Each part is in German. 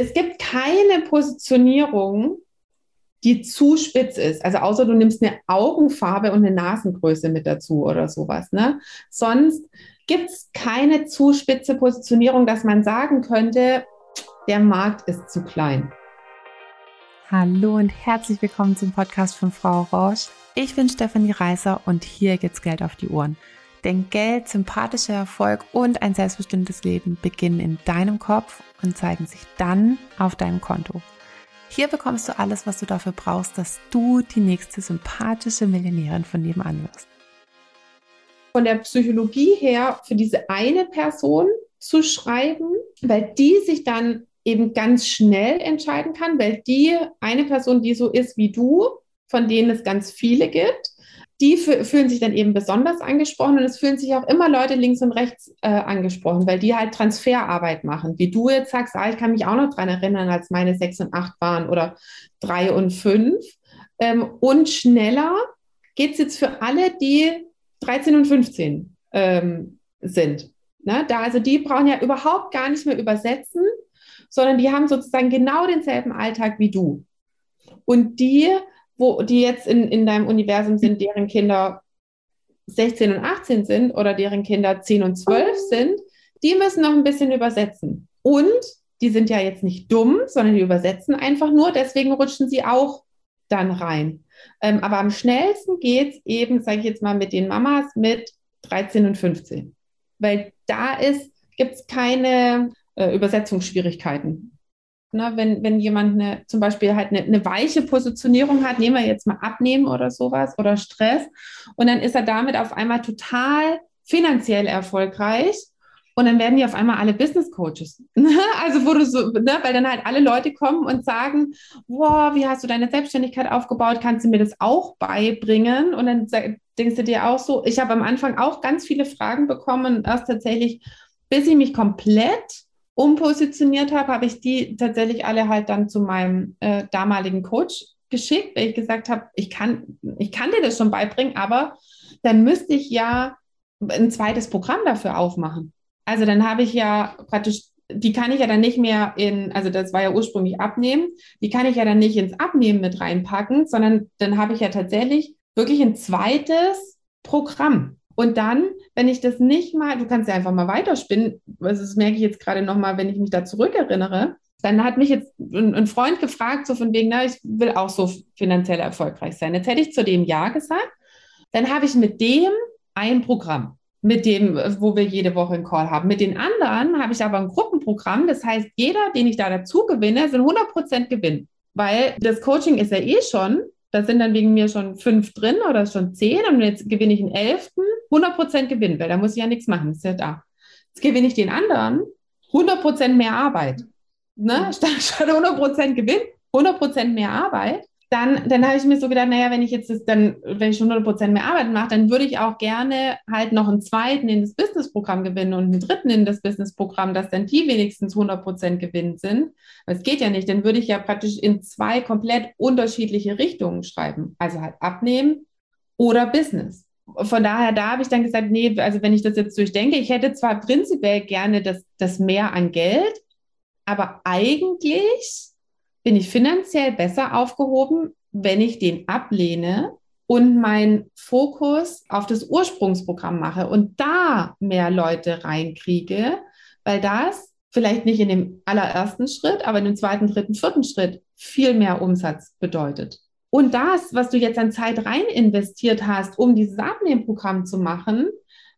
Es gibt keine Positionierung, die zu spitz ist. Also außer du nimmst eine Augenfarbe und eine Nasengröße mit dazu oder sowas. Ne? Sonst gibt es keine zu spitze Positionierung, dass man sagen könnte, der Markt ist zu klein. Hallo und herzlich willkommen zum Podcast von Frau Rausch. Ich bin Stefanie Reißer und hier geht's Geld auf die Ohren. Denn Geld, sympathischer Erfolg und ein selbstbestimmtes Leben beginnen in deinem Kopf und zeigen sich dann auf deinem Konto. Hier bekommst du alles, was du dafür brauchst, dass du die nächste sympathische Millionärin von nebenan wirst. Von der Psychologie her für diese eine Person zu schreiben, weil die sich dann eben ganz schnell entscheiden kann, weil die eine Person, die so ist wie du, von denen es ganz viele gibt, die fühlen sich dann eben besonders angesprochen und es fühlen sich auch immer Leute links und rechts äh, angesprochen, weil die halt Transferarbeit machen. Wie du jetzt sagst, ah, ich kann mich auch noch dran erinnern, als meine sechs und acht waren oder drei und fünf. Ähm, und schneller geht es jetzt für alle, die 13 und 15 ähm, sind. Ne? Da, also die brauchen ja überhaupt gar nicht mehr übersetzen, sondern die haben sozusagen genau denselben Alltag wie du. Und die wo die jetzt in, in deinem Universum sind, deren Kinder 16 und 18 sind oder deren Kinder 10 und 12 sind, die müssen noch ein bisschen übersetzen. Und die sind ja jetzt nicht dumm, sondern die übersetzen einfach nur, deswegen rutschen sie auch dann rein. Ähm, aber am schnellsten geht es eben, sage ich jetzt mal, mit den Mamas mit 13 und 15. Weil da ist, gibt es keine äh, Übersetzungsschwierigkeiten. Ne, wenn, wenn jemand eine, zum Beispiel halt eine, eine weiche Positionierung hat, nehmen wir jetzt mal Abnehmen oder sowas oder Stress, und dann ist er damit auf einmal total finanziell erfolgreich. Und dann werden die auf einmal alle Business Coaches. Ne? also, wo du so, ne, weil dann halt alle Leute kommen und sagen, wow, wie hast du deine Selbstständigkeit aufgebaut? Kannst du mir das auch beibringen? Und dann denkst du dir auch so, ich habe am Anfang auch ganz viele Fragen bekommen, erst tatsächlich, bis ich mich komplett umpositioniert habe, habe ich die tatsächlich alle halt dann zu meinem äh, damaligen Coach geschickt, weil ich gesagt habe, ich kann, ich kann dir das schon beibringen, aber dann müsste ich ja ein zweites Programm dafür aufmachen. Also dann habe ich ja praktisch, die kann ich ja dann nicht mehr in, also das war ja ursprünglich Abnehmen, die kann ich ja dann nicht ins Abnehmen mit reinpacken, sondern dann habe ich ja tatsächlich wirklich ein zweites Programm. Und dann, wenn ich das nicht mal, du kannst ja einfach mal weiterspinnen, also das merke ich jetzt gerade nochmal, wenn ich mich da zurückerinnere, dann hat mich jetzt ein, Freund gefragt, so von wegen, na, ich will auch so finanziell erfolgreich sein. Jetzt hätte ich zu dem Ja gesagt. Dann habe ich mit dem ein Programm, mit dem, wo wir jede Woche einen Call haben. Mit den anderen habe ich aber ein Gruppenprogramm. Das heißt, jeder, den ich da dazu gewinne, sind 100% Gewinn. Weil das Coaching ist ja eh schon da sind dann wegen mir schon fünf drin oder schon zehn und jetzt gewinne ich einen elften, 100% Gewinn, weil da muss ich ja nichts machen, ist ja da. Jetzt gewinne ich den anderen 100% mehr Arbeit. Ne? Mhm. Statt, statt 100% Gewinn, 100% mehr Arbeit dann, dann habe ich mir so gedacht, naja, wenn ich jetzt das dann, wenn ich schon 100% mehr Arbeit mache, dann würde ich auch gerne halt noch einen zweiten in das Businessprogramm gewinnen und einen dritten in das Businessprogramm, dass dann die wenigstens 100% Gewinn sind. Das geht ja nicht. Dann würde ich ja praktisch in zwei komplett unterschiedliche Richtungen schreiben. Also halt abnehmen oder Business. Von daher, da habe ich dann gesagt, nee, also wenn ich das jetzt durchdenke, ich hätte zwar prinzipiell gerne das, das mehr an Geld, aber eigentlich bin ich finanziell besser aufgehoben, wenn ich den ablehne und meinen Fokus auf das Ursprungsprogramm mache und da mehr Leute reinkriege, weil das vielleicht nicht in dem allerersten Schritt, aber in dem zweiten, dritten, vierten Schritt viel mehr Umsatz bedeutet. Und das, was du jetzt an Zeit rein investiert hast, um dieses Abnehmprogramm zu machen,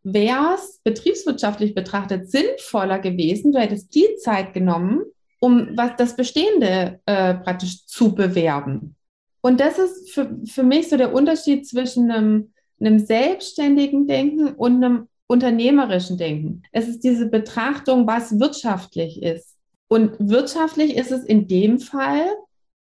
wäre es betriebswirtschaftlich betrachtet sinnvoller gewesen. Du hättest die Zeit genommen, um was das Bestehende äh, praktisch zu bewerben. Und das ist für, für mich so der Unterschied zwischen einem, einem selbstständigen Denken und einem unternehmerischen Denken. Es ist diese Betrachtung, was wirtschaftlich ist. Und wirtschaftlich ist es in dem Fall,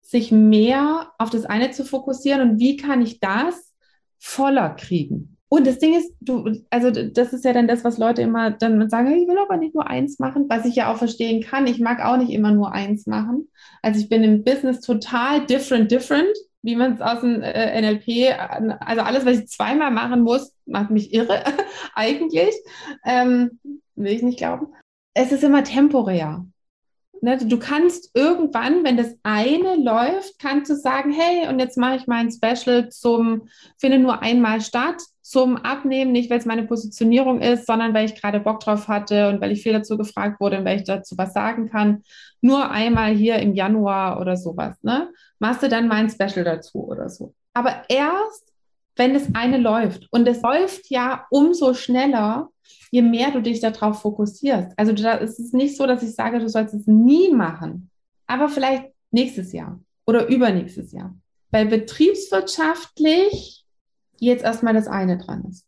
sich mehr auf das eine zu fokussieren und wie kann ich das voller kriegen. Und das Ding ist, du, also das ist ja dann das, was Leute immer dann sagen, ich will aber nicht nur eins machen, was ich ja auch verstehen kann. Ich mag auch nicht immer nur eins machen. Also ich bin im Business total different, different, wie man es aus dem äh, NLP, also alles, was ich zweimal machen muss, macht mich irre, eigentlich. Ähm, will ich nicht glauben. Es ist immer temporär. Ne, du kannst irgendwann, wenn das eine läuft, kannst du sagen, hey, und jetzt mache ich mein Special zum, finde nur einmal statt, zum Abnehmen, nicht weil es meine Positionierung ist, sondern weil ich gerade Bock drauf hatte und weil ich viel dazu gefragt wurde und weil ich dazu was sagen kann. Nur einmal hier im Januar oder sowas, ne? Machst du dann mein Special dazu oder so. Aber erst, wenn das eine läuft. Und es läuft ja umso schneller, je mehr du dich darauf fokussierst. Also da ist es nicht so, dass ich sage, du sollst es nie machen, aber vielleicht nächstes Jahr oder übernächstes Jahr. Weil betriebswirtschaftlich jetzt erstmal das eine dran ist.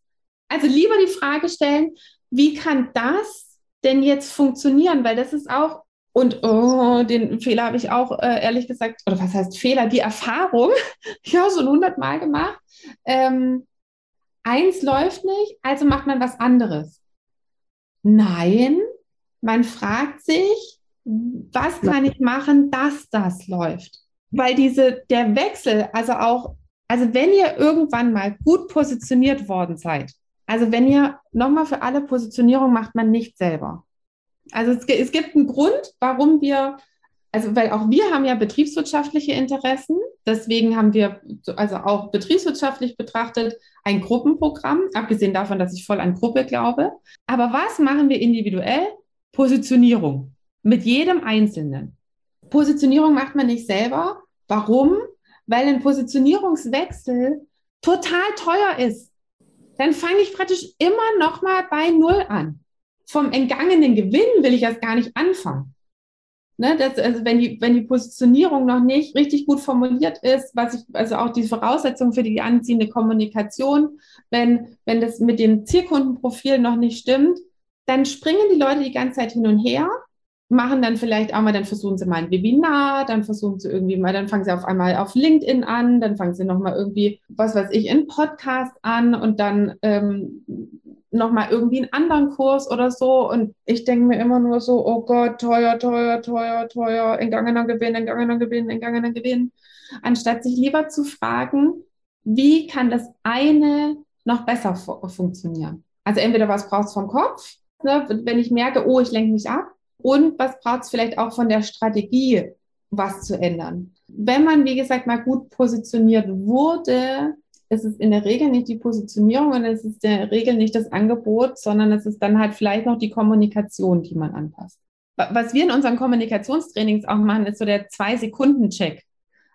Also lieber die Frage stellen, wie kann das denn jetzt funktionieren? Weil das ist auch, und oh, den Fehler habe ich auch äh, ehrlich gesagt, oder was heißt Fehler, die Erfahrung, ich habe schon hundertmal gemacht. Ähm, eins läuft nicht, also macht man was anderes. Nein, man fragt sich, was kann ich machen, dass das läuft? Weil diese, der Wechsel, also auch, also wenn ihr irgendwann mal gut positioniert worden seid, also wenn ihr nochmal für alle Positionierung macht man nicht selber. Also es, es gibt einen Grund, warum wir also weil auch wir haben ja betriebswirtschaftliche Interessen. Deswegen haben wir also auch betriebswirtschaftlich betrachtet ein Gruppenprogramm, abgesehen davon, dass ich voll an Gruppe glaube. Aber was machen wir individuell? Positionierung mit jedem Einzelnen. Positionierung macht man nicht selber. Warum? Weil ein Positionierungswechsel total teuer ist. Dann fange ich praktisch immer noch mal bei Null an. Vom entgangenen Gewinn will ich erst gar nicht anfangen. Ne, das, also wenn die, wenn die Positionierung noch nicht richtig gut formuliert ist, was ich, also auch die Voraussetzung für die anziehende Kommunikation, wenn, wenn das mit dem Zielkundenprofil noch nicht stimmt, dann springen die Leute die ganze Zeit hin und her, machen dann vielleicht auch mal, dann versuchen sie mal ein Webinar, dann versuchen sie irgendwie mal, dann fangen sie auf einmal auf LinkedIn an, dann fangen sie nochmal irgendwie, was weiß ich, in Podcast an und dann ähm, nochmal irgendwie einen anderen Kurs oder so. Und ich denke mir immer nur so, oh Gott, teuer, teuer, teuer, teuer, entgangener Gewinn, entgangener Gewinn, entgangener Gewinn. Anstatt sich lieber zu fragen, wie kann das eine noch besser fu funktionieren? Also entweder was braucht es vom Kopf, ne, wenn ich merke, oh, ich lenke mich ab, und was braucht es vielleicht auch von der Strategie, was zu ändern. Wenn man, wie gesagt, mal gut positioniert wurde, es ist in der Regel nicht die Positionierung und es ist in der Regel nicht das Angebot, sondern es ist dann halt vielleicht noch die Kommunikation, die man anpasst. Was wir in unseren Kommunikationstrainings auch machen, ist so der Zwei-Sekunden-Check.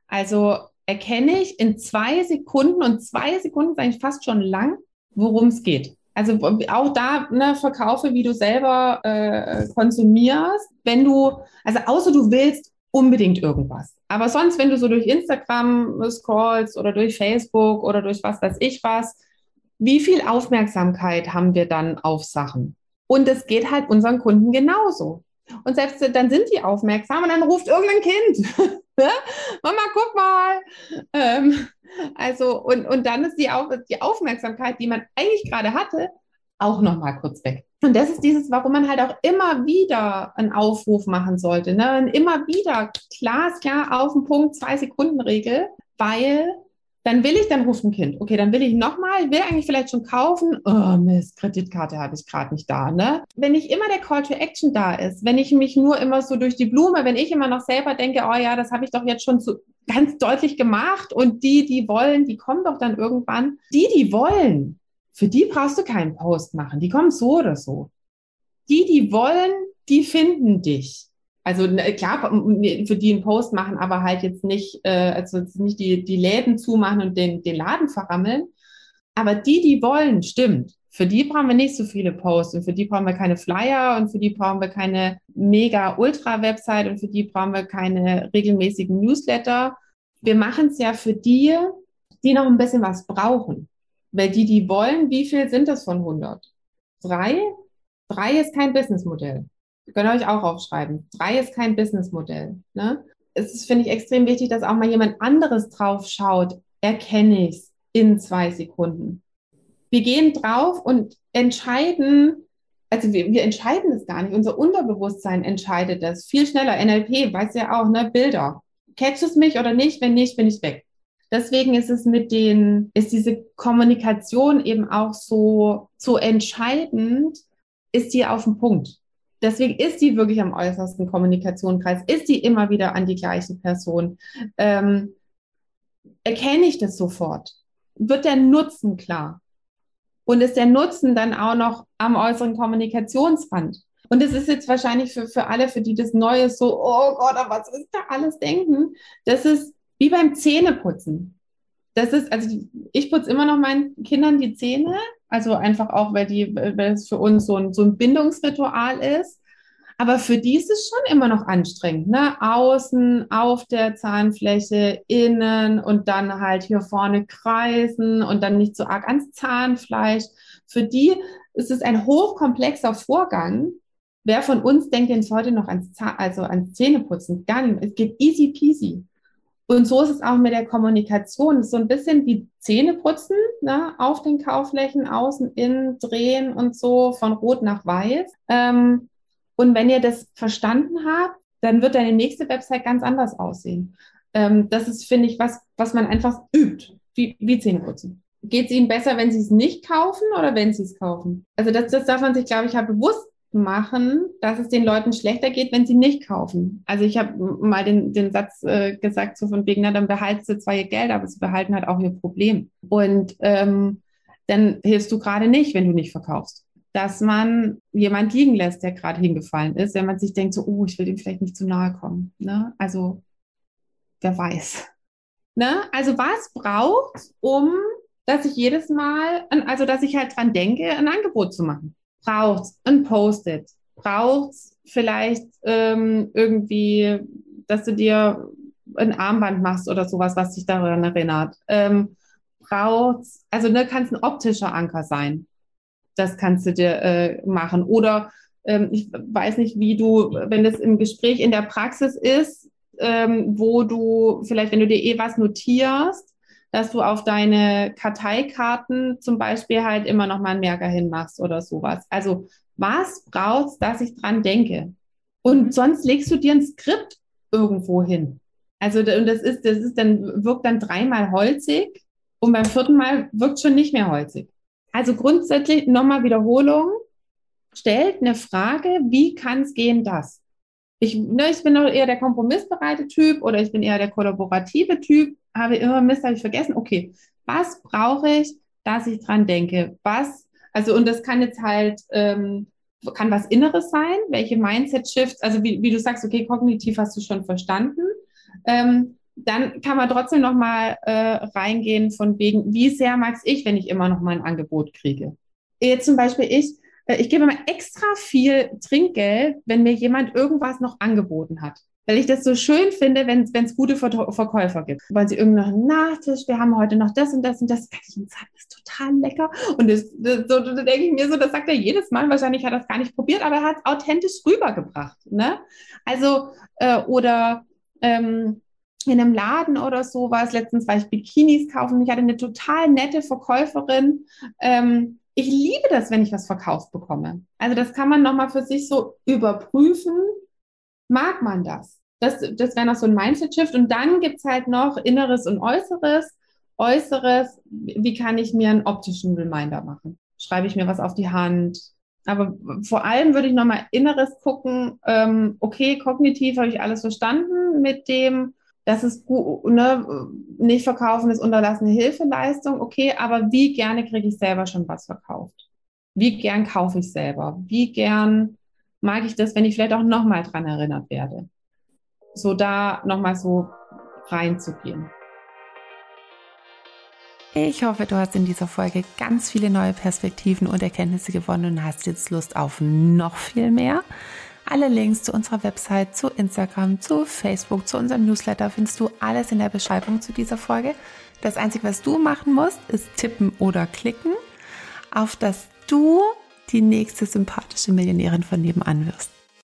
Also erkenne ich in zwei Sekunden und zwei Sekunden ist eigentlich fast schon lang, worum es geht. Also auch da ne, verkaufe, wie du selber äh, konsumierst. Wenn du, also außer du willst unbedingt irgendwas. Aber sonst, wenn du so durch Instagram scrollst oder durch Facebook oder durch was weiß ich was, wie viel Aufmerksamkeit haben wir dann auf Sachen? Und es geht halt unseren Kunden genauso. Und selbst dann sind die aufmerksam und dann ruft irgendein Kind. Mama, guck mal. Ähm, also, und, und dann ist die, die Aufmerksamkeit, die man eigentlich gerade hatte, auch nochmal kurz weg. Und das ist dieses, warum man halt auch immer wieder einen Aufruf machen sollte. Ne? Und immer wieder glasklar auf den Punkt, zwei Sekunden Regel, weil dann will ich, dann ruft ein Kind. Okay, dann will ich nochmal, will eigentlich vielleicht schon kaufen. Oh Mist, Kreditkarte habe ich gerade nicht da. Ne? Wenn nicht immer der Call to Action da ist, wenn ich mich nur immer so durch die Blume, wenn ich immer noch selber denke, oh ja, das habe ich doch jetzt schon zu, ganz deutlich gemacht und die, die wollen, die kommen doch dann irgendwann. Die, die wollen, für die brauchst du keinen Post machen. Die kommen so oder so. Die, die wollen, die finden dich. Also klar, für die einen Post machen, aber halt jetzt nicht, äh, also nicht die, die Läden zumachen und den, den Laden verrammeln. Aber die, die wollen, stimmt. Für die brauchen wir nicht so viele Posts und für die brauchen wir keine Flyer und für die brauchen wir keine mega Ultra-Website und für die brauchen wir keine regelmäßigen Newsletter. Wir machen es ja für die, die noch ein bisschen was brauchen. Weil die, die wollen, wie viel sind das von 100? Drei? Drei ist kein Businessmodell. Ihr könnt euch auch aufschreiben. Drei ist kein Businessmodell. Ne? Es ist, finde ich, extrem wichtig, dass auch mal jemand anderes drauf schaut. Erkenne ich es in zwei Sekunden. Wir gehen drauf und entscheiden, also wir, wir entscheiden es gar nicht. Unser Unterbewusstsein entscheidet das viel schneller. NLP weiß ja auch, ne, Bilder. Catch es mich oder nicht? Wenn nicht, bin ich weg. Deswegen ist es mit den, ist diese Kommunikation eben auch so, so entscheidend, ist die auf den Punkt. Deswegen ist die wirklich am äußersten Kommunikationskreis, ist die immer wieder an die gleiche Person. Ähm, erkenne ich das sofort? Wird der Nutzen klar? Und ist der Nutzen dann auch noch am äußeren Kommunikationsrand? Und es ist jetzt wahrscheinlich für, für alle, für die das Neue so, oh Gott, was ist da alles denken? Das ist wie beim Zähneputzen. Das ist, also ich putze immer noch meinen Kindern die Zähne, also einfach auch, weil die, weil es für uns so ein, so ein Bindungsritual ist. Aber für die ist es schon immer noch anstrengend, ne? Außen, auf der Zahnfläche, innen und dann halt hier vorne kreisen und dann nicht so arg ans Zahnfleisch. Für die ist es ein hochkomplexer Vorgang. Wer von uns denkt jetzt heute noch ans, Zahn, also ans Zähneputzen? Gar nicht. Es geht easy peasy. Und so ist es auch mit der Kommunikation. so ein bisschen wie Zähneputzen ne? auf den Kauflächen, außen, innen, drehen und so von rot nach weiß. Ähm, und wenn ihr das verstanden habt, dann wird deine nächste Website ganz anders aussehen. Ähm, das ist, finde ich, was, was man einfach übt, wie, wie Zähneputzen. Geht es Ihnen besser, wenn Sie es nicht kaufen oder wenn Sie es kaufen? Also das, das darf man sich, glaube ich, ja bewusst machen, dass es den Leuten schlechter geht, wenn sie nicht kaufen. Also ich habe mal den, den Satz äh, gesagt, so von wegen, na, dann behalten sie zwar ihr Geld, aber sie behalten halt auch ihr Problem. Und ähm, dann hilfst du gerade nicht, wenn du nicht verkaufst. Dass man jemand liegen lässt, der gerade hingefallen ist, wenn man sich denkt, so, oh, ich will dem vielleicht nicht zu nahe kommen. Ne? Also, wer weiß. Ne? Also, was braucht, um dass ich jedes Mal, also dass ich halt dran denke, ein Angebot zu machen braucht es ein Post-it, braucht es vielleicht ähm, irgendwie, dass du dir ein Armband machst oder sowas, was dich daran erinnert. Ähm, braucht also ne, kann es ein optischer Anker sein. Das kannst du dir äh, machen. Oder ähm, ich weiß nicht, wie du, wenn das im Gespräch in der Praxis ist, ähm, wo du vielleicht, wenn du dir eh was notierst, dass du auf deine Karteikarten zum Beispiel halt immer noch mal einen Merker hinmachst oder sowas. Also was brauchst, dass ich dran denke? Und sonst legst du dir ein Skript irgendwo hin. Also und das ist, das ist dann wirkt dann dreimal holzig und beim vierten Mal wirkt schon nicht mehr holzig. Also grundsätzlich nochmal Wiederholung. Stellt eine Frage, wie kann es gehen, das? Ich, ne, ich bin doch eher der kompromissbereite Typ oder ich bin eher der kollaborative Typ habe immer Mist, habe ich vergessen. Okay, was brauche ich, dass ich dran denke? Was, also, und das kann jetzt halt, ähm, kann was Inneres sein, welche Mindset-Shifts, also wie, wie du sagst, okay, kognitiv hast du schon verstanden. Ähm, dann kann man trotzdem noch mal äh, reingehen von wegen, wie sehr mag ich, wenn ich immer noch mal ein Angebot kriege. Jetzt zum Beispiel ich, äh, ich gebe mal extra viel Trinkgeld, wenn mir jemand irgendwas noch angeboten hat weil ich das so schön finde, wenn es gute Verkäufer gibt. Weil sie irgendeinen Nachtisch, wir haben heute noch das und das und das, das ist total lecker. Und das, das, so da denke ich mir so, das sagt er jedes Mal. Wahrscheinlich hat er es gar nicht probiert, aber er hat es authentisch rübergebracht. Ne? Also, äh, oder ähm, in einem Laden oder sowas. Letztens war ich Bikinis kaufen. Ich hatte eine total nette Verkäuferin. Ähm, ich liebe das, wenn ich was verkauft bekomme. Also das kann man nochmal für sich so überprüfen. Mag man das? Das, das wäre noch so ein Mindset-Shift. Und dann gibt es halt noch Inneres und Äußeres. Äußeres, wie kann ich mir einen optischen Reminder machen? Schreibe ich mir was auf die Hand? Aber vor allem würde ich nochmal Inneres gucken. Ähm, okay, kognitiv habe ich alles verstanden mit dem, dass es ne, nicht verkaufen ist unterlassene Hilfeleistung. Okay, aber wie gerne kriege ich selber schon was verkauft? Wie gern kaufe ich selber? Wie gern mag ich das, wenn ich vielleicht auch nochmal dran erinnert werde? So da nochmal so reinzugehen. Ich hoffe, du hast in dieser Folge ganz viele neue Perspektiven und Erkenntnisse gewonnen und hast jetzt Lust auf noch viel mehr. Alle Links zu unserer Website, zu Instagram, zu Facebook, zu unserem Newsletter findest du alles in der Beschreibung zu dieser Folge. Das Einzige, was du machen musst, ist tippen oder klicken, auf dass du die nächste sympathische Millionärin von nebenan wirst.